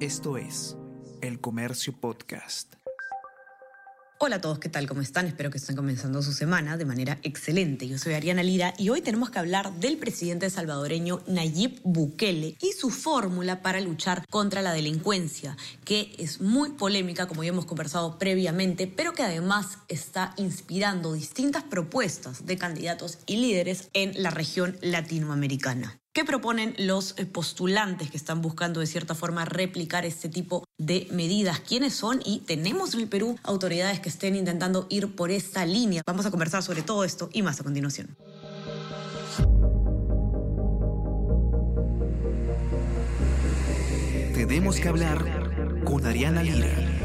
Esto es El Comercio Podcast. Hola a todos, ¿qué tal? ¿Cómo están? Espero que estén comenzando su semana de manera excelente. Yo soy Ariana Lira y hoy tenemos que hablar del presidente salvadoreño Nayib Bukele y su fórmula para luchar contra la delincuencia, que es muy polémica, como ya hemos conversado previamente, pero que además está inspirando distintas propuestas de candidatos y líderes en la región latinoamericana. ¿Qué proponen los eh, postulantes que están buscando de cierta forma replicar este tipo de medidas? ¿Quiénes son? Y tenemos en el Perú autoridades que estén intentando ir por esta línea. Vamos a conversar sobre todo esto y más a continuación. Tenemos que hablar con Ariana Lira.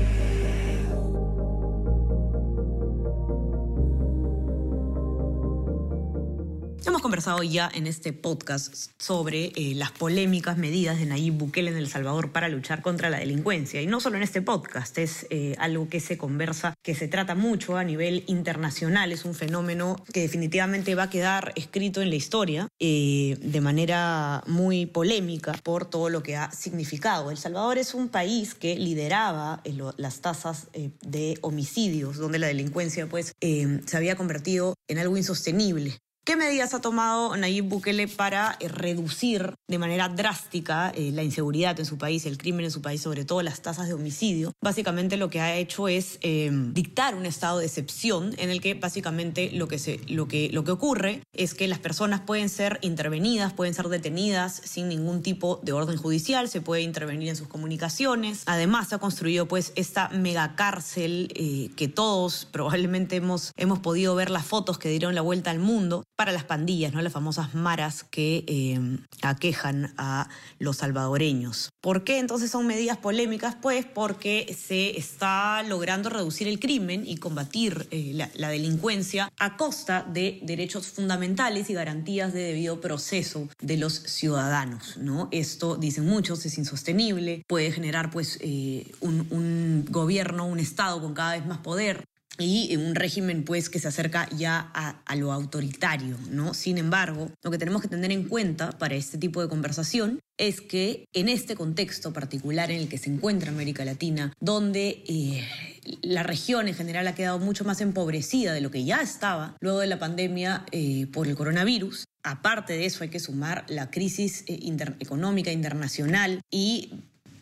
Hemos conversado ya en este podcast sobre eh, las polémicas medidas de Nayib Bukele en El Salvador para luchar contra la delincuencia. Y no solo en este podcast, es eh, algo que se conversa, que se trata mucho a nivel internacional. Es un fenómeno que definitivamente va a quedar escrito en la historia eh, de manera muy polémica por todo lo que ha significado. El Salvador es un país que lideraba las tasas de homicidios, donde la delincuencia pues, se había convertido en algo insostenible. ¿Qué medidas ha tomado Nayib Bukele para eh, reducir de manera drástica eh, la inseguridad en su país, el crimen en su país, sobre todo las tasas de homicidio? Básicamente lo que ha hecho es em, dictar un estado de excepción en el que básicamente lo que, se, lo, que, lo que ocurre es que las personas pueden ser intervenidas, pueden ser detenidas sin ningún tipo de orden judicial, se puede intervenir en sus comunicaciones. Además se ha construido pues esta megacárcel eh, que todos probablemente hemos, hemos podido ver las fotos que dieron la vuelta al mundo para las pandillas, ¿no? las famosas maras que eh, aquejan a los salvadoreños. ¿Por qué entonces son medidas polémicas? Pues porque se está logrando reducir el crimen y combatir eh, la, delincuencia a costa de derechos fundamentales y garantías de debido proceso de los ciudadanos. ¿no? Esto, dicen muchos, es insostenible, puede generar pues, eh, un, un gobierno, un Estado con cada vez más poder, y un régimen pues que se acerca ya a, lo autoritario, ¿no? Sin embargo, lo que tenemos que tener en cuenta para este tipo de conversación es que en este contexto particular en el que se encuentra América Latina, donde eh, la región en general ha quedado mucho más empobrecida de lo que ya estaba luego de la pandemia eh, por el coronavirus, Aparte de eso hay que sumar la crisis eh, económica internacional y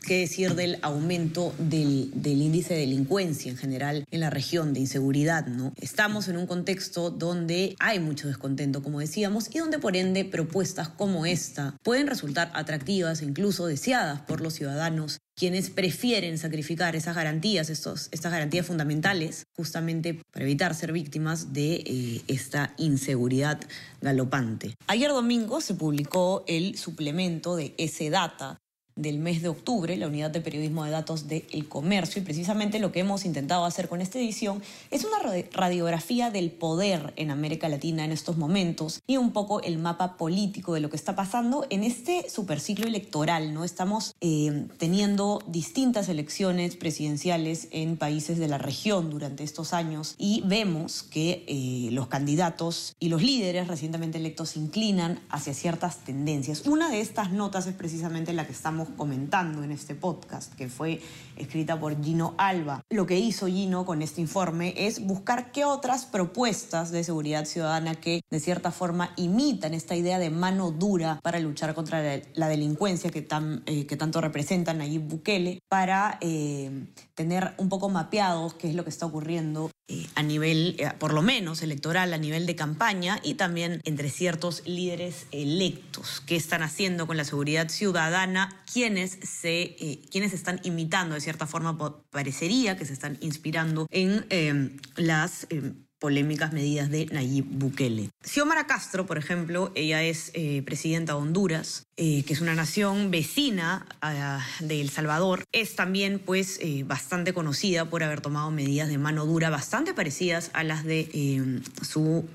qué decir del aumento del, índice de delincuencia en general en la región, de inseguridad, ¿no? Estamos en un contexto donde hay mucho descontento, como decíamos, y donde por ende propuestas como esta pueden resultar atractivas e incluso deseadas por los ciudadanos quienes prefieren sacrificar esas garantías, estos, estas garantías fundamentales, justamente para evitar ser víctimas de eh, esta inseguridad galopante. Ayer domingo se publicó el suplemento de ese data del mes de octubre, la unidad de periodismo de datos del comercio, y precisamente lo que hemos intentado hacer con esta edición es una radiografía del poder en América Latina en estos momentos y un poco el mapa político de lo que está pasando en este superciclo electoral. ¿no? Estamos eh, teniendo distintas elecciones presidenciales en países de la región durante estos años y vemos que eh, los candidatos y los líderes recientemente electos se inclinan hacia ciertas tendencias. Una de estas notas es precisamente la que estamos comentando en este podcast, que fue escrita por Gino Alba. Lo que hizo Gino con este informe es buscar qué otras propuestas de seguridad ciudadana que de cierta forma imitan esta idea de mano dura para luchar contra la delincuencia que, tan, eh, que tanto representan Nayib Bukele, para eh, tener un poco mapeados qué es lo que está ocurriendo eh, a nivel, por lo menos electoral, a nivel de campaña y también entre ciertos líderes electos. ¿Qué están haciendo con la seguridad ciudadana? quienes, se, eh, quienes están imitando, de cierta forma, parecería que se están inspirando en em, las polémicas medidas de Nayib Bukele. Xiomara Castro, por ejemplo, ella es eh, presidenta de Honduras, eh, que es una nación vecina de El Salvador, es también pues bastante conocida por haber tomado medidas de mano dura bastante parecidas a las de su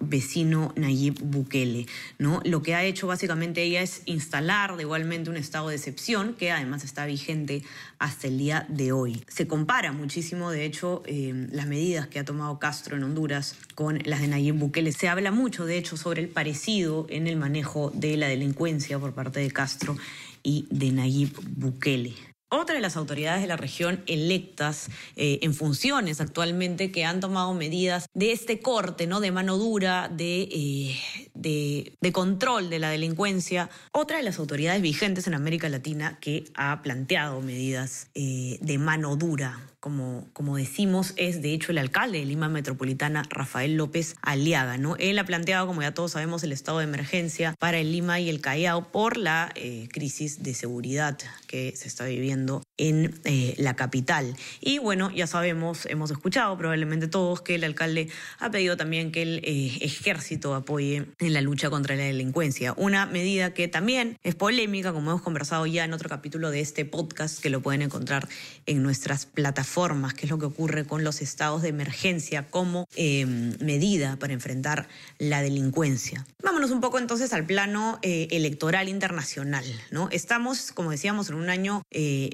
vecino Nayib Bukele. ¿no? Lo que ha hecho básicamente ella es instalar igualmente un estado de excepción que además está vigente hasta el día de hoy. Se compara muchísimo, de hecho, eh, las medidas que ha tomado Castro en Honduras con las de Nayib Bukele. Se habla mucho, de hecho, sobre el parecido en el manejo de la delincuencia por parte de Castro y de Nayib Bukele. Otra de las autoridades de la región electas eh, en funciones actualmente que han tomado medidas de este corte, ¿no? De mano dura, de, eh, de, de, control de la delincuencia. Otra de las autoridades vigentes en América Latina que ha planteado medidas eh, de mano dura como, como decimos, es de hecho el alcalde de Lima Metropolitana, Rafael López Aliaga. ¿no? Él ha planteado, como ya todos sabemos, el estado de emergencia para el Lima y el Callao por la eh, crisis de seguridad que se está viviendo en eh, la capital. Y bueno, ya sabemos, hemos escuchado probablemente todos que el alcalde ha pedido también que el eh, ejército apoye en la lucha contra la delincuencia. Una medida que también es polémica, como hemos conversado ya en otro capítulo de este podcast, que lo pueden encontrar en nuestras plataformas, que es lo que ocurre con los estados de emergencia como eh, medida para enfrentar la delincuencia. Vámonos un poco entonces al plano electoral internacional. ¿no? Estamos, como decíamos, en un año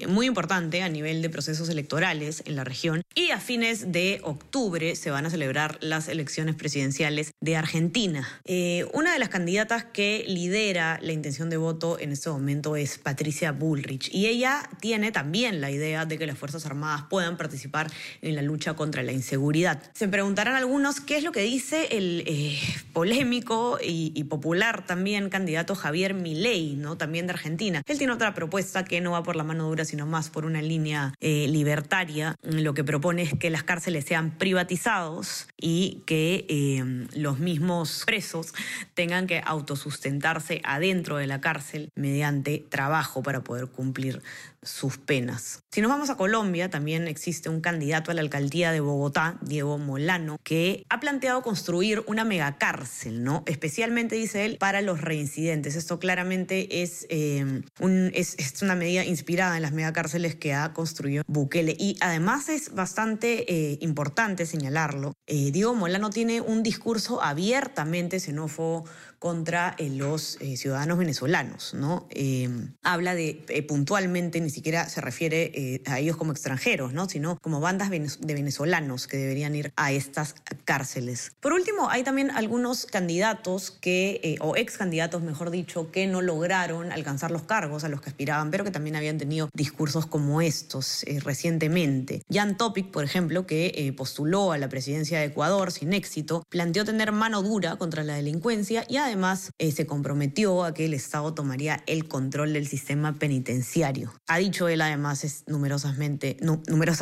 muy importante importante a nivel de procesos electorales en la región y a fines de octubre se van a celebrar las elecciones presidenciales de Argentina. Eh, una de las candidatas que lidera la intención de voto en este momento es Patricia Bullrich y ella tiene también la idea de que las Fuerzas Armadas puedan participar en la lucha contra la inseguridad. Se preguntarán algunos qué es lo que dice el eh, polémico y, y, popular también candidato Javier Milei, ¿no? también de Argentina. Él tiene otra propuesta que no va por la mano dura, sino más por una línea eh, libertaria, lo que propone es que las cárceles sean privatizados y que eh, los mismos presos tengan que autosustentarse adentro de la cárcel mediante trabajo para poder cumplir sus penas. Si nos vamos a Colombia, también existe un candidato a la alcaldía de Bogotá, Diego Molano, que ha planteado construir una megacárcel, ¿no? Especialmente, dice él, para los reincidentes. Esto claramente es, es, una medida inspirada en las megacárceles que ha construido Bukele. Y además es bastante eh, importante señalarlo. Eh, Diego Molano tiene un discurso abiertamente xenófobo contra eh, los ciudadanos venezolanos, ¿no? Eh, habla de puntualmente, ni siquiera se refiere a ellos como extranjeros, ¿no? Sino como bandas de venezolanos que deberían ir a estas cárceles. Por último, hay también algunos candidatos que, o ex candidatos, mejor dicho, que no lograron alcanzar los cargos a los que aspiraban, pero que también habían tenido discursos como estos recientemente. Jan Topic, por ejemplo, que postuló a la presidencia de Ecuador sin éxito, planteó tener mano dura contra la delincuencia y además eh, se comprometió a que el Estado tomaría el control del sistema penitenciario. Ha dicho él además es, numerosas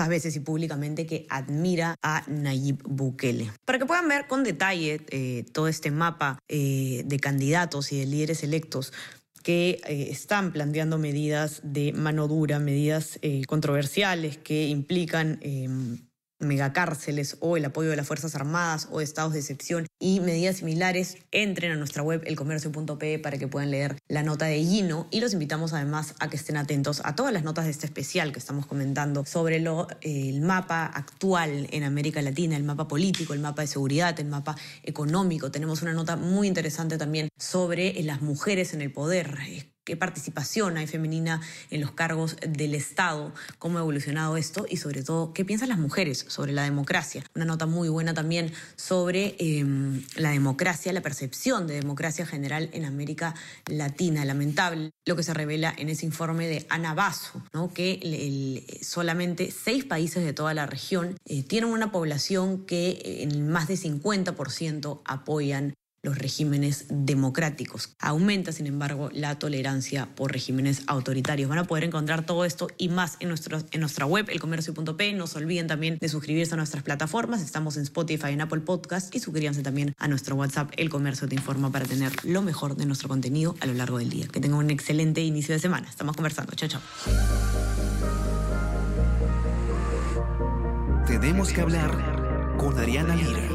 veces y públicamente que admira a Nayib Bukele. Para que puedan ver con detalle eh, todo este mapa eh, de candidatos y de líderes electos, que están planteando medidas de mano dura, medidas controversiales que implican em, megacárceles o el apoyo de las Fuerzas Armadas o estados de excepción y medidas similares, entren a nuestra web elcomercio.pe para que puedan leer la nota de Gino y los invitamos además a que estén atentos a todas las notas de este especial que estamos comentando sobre lo, el mapa actual en América Latina, el mapa político, el mapa de seguridad, el mapa económico. Tenemos una nota muy interesante también sobre las mujeres en el poder qué participación hay femenina en los cargos del Estado, cómo ha evolucionado esto y sobre todo qué piensan las mujeres sobre la democracia. Una nota muy buena también sobre em, la democracia, la percepción de democracia general en América Latina. Lamentable lo que se revela en ese informe de Ana Basso, que solamente seis países de toda la región eh, tienen una población que en más de 50% apoyan los regímenes democráticos. Aumenta, sin embargo, la tolerancia por regímenes autoritarios. Van a poder encontrar todo esto y más en, nuestro, en nuestra web, elcomercio.p. No se olviden también de suscribirse a nuestras plataformas. Estamos en Spotify, en Apple Podcast y suscríbanse también a nuestro WhatsApp, El Comercio Te Informa, para tener lo mejor de nuestro contenido a lo largo del día. Que tengan un excelente inicio de semana. Estamos conversando. Chao, chao. Tenemos que hablar con Ariana Lira.